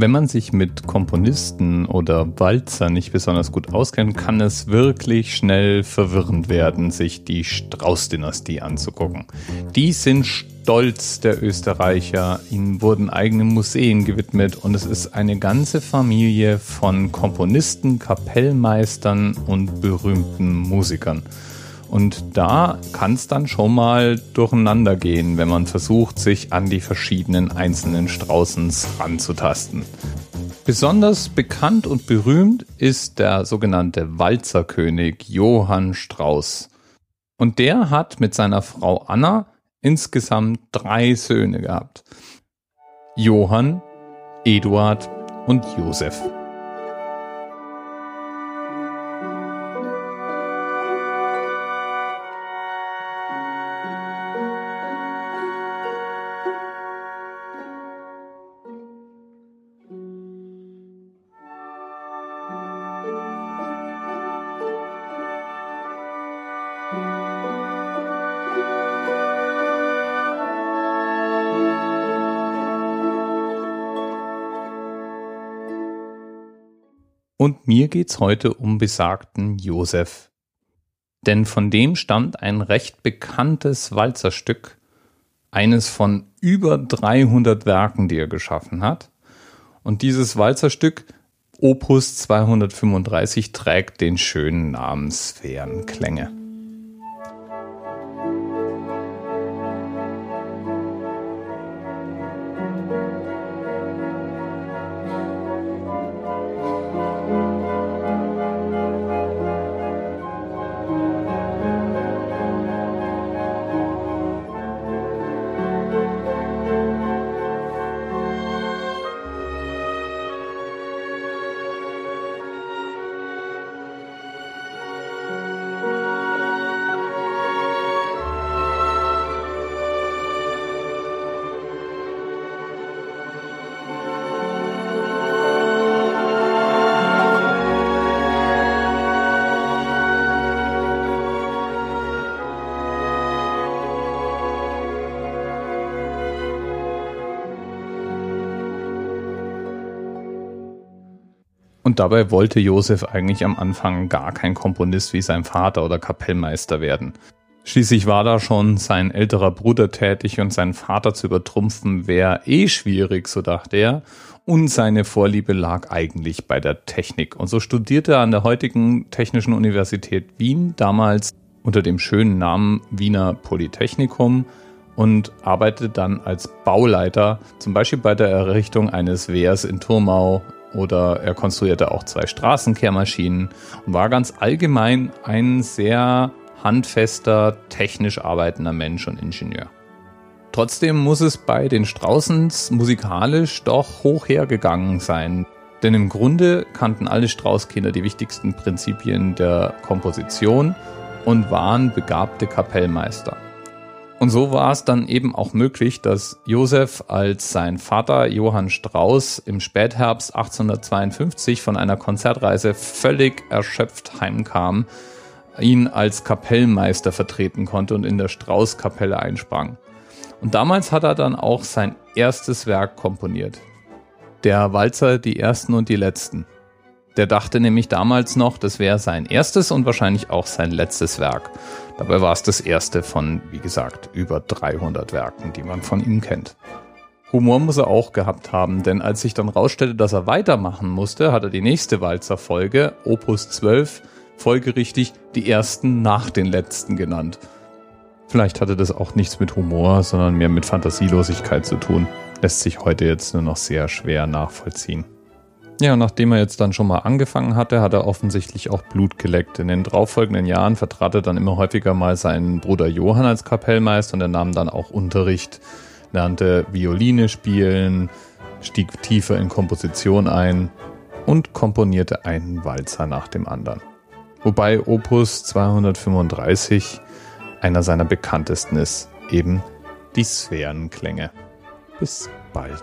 Wenn man sich mit Komponisten oder Walzer nicht besonders gut auskennt, kann es wirklich schnell verwirrend werden, sich die Strauß-Dynastie anzugucken. Die sind stolz der Österreicher, ihnen wurden eigene Museen gewidmet und es ist eine ganze Familie von Komponisten, Kapellmeistern und berühmten Musikern. Und da kann es dann schon mal durcheinander gehen, wenn man versucht, sich an die verschiedenen einzelnen Straußens ranzutasten. Besonders bekannt und berühmt ist der sogenannte Walzerkönig Johann Strauß. Und der hat mit seiner Frau Anna insgesamt drei Söhne gehabt. Johann, Eduard und Josef. Und mir geht's heute um besagten Josef. Denn von dem stammt ein recht bekanntes Walzerstück, eines von über 300 Werken, die er geschaffen hat. Und dieses Walzerstück, Opus 235, trägt den schönen Namen Sphärenklänge. Und dabei wollte Josef eigentlich am Anfang gar kein Komponist wie sein Vater oder Kapellmeister werden. Schließlich war da schon sein älterer Bruder tätig und seinen Vater zu übertrumpfen wäre eh schwierig, so dachte er. Und seine Vorliebe lag eigentlich bei der Technik. Und so studierte er an der heutigen Technischen Universität Wien, damals unter dem schönen Namen Wiener Polytechnikum, und arbeitete dann als Bauleiter, zum Beispiel bei der Errichtung eines Wehrs in Turmau oder er konstruierte auch zwei Straßenkehrmaschinen und war ganz allgemein ein sehr handfester, technisch arbeitender Mensch und Ingenieur. Trotzdem muss es bei den Straußens musikalisch doch hoch hergegangen sein. Denn im Grunde kannten alle Straußkinder die wichtigsten Prinzipien der Komposition und waren begabte Kapellmeister. Und so war es dann eben auch möglich, dass Josef als sein Vater Johann Strauss im Spätherbst 1852 von einer Konzertreise völlig erschöpft heimkam, ihn als Kapellmeister vertreten konnte und in der Strauß-Kapelle einsprang. Und damals hat er dann auch sein erstes Werk komponiert. Der Walzer Die Ersten und die Letzten. Der dachte nämlich damals noch, das wäre sein erstes und wahrscheinlich auch sein letztes Werk. Dabei war es das erste von, wie gesagt, über 300 Werken, die man von ihm kennt. Humor muss er auch gehabt haben, denn als sich dann rausstellte, dass er weitermachen musste, hat er die nächste Walzer-Folge, Opus 12, folgerichtig die ersten nach den letzten genannt. Vielleicht hatte das auch nichts mit Humor, sondern mehr mit Fantasielosigkeit zu tun. Lässt sich heute jetzt nur noch sehr schwer nachvollziehen. Ja, nachdem er jetzt dann schon mal angefangen hatte, hat er offensichtlich auch Blut geleckt. In den darauffolgenden Jahren vertrat er dann immer häufiger mal seinen Bruder Johann als Kapellmeister und er nahm dann auch Unterricht, lernte Violine spielen, stieg tiefer in Komposition ein und komponierte einen Walzer nach dem anderen. Wobei Opus 235 einer seiner bekanntesten ist, eben die Sphärenklänge. Bis bald.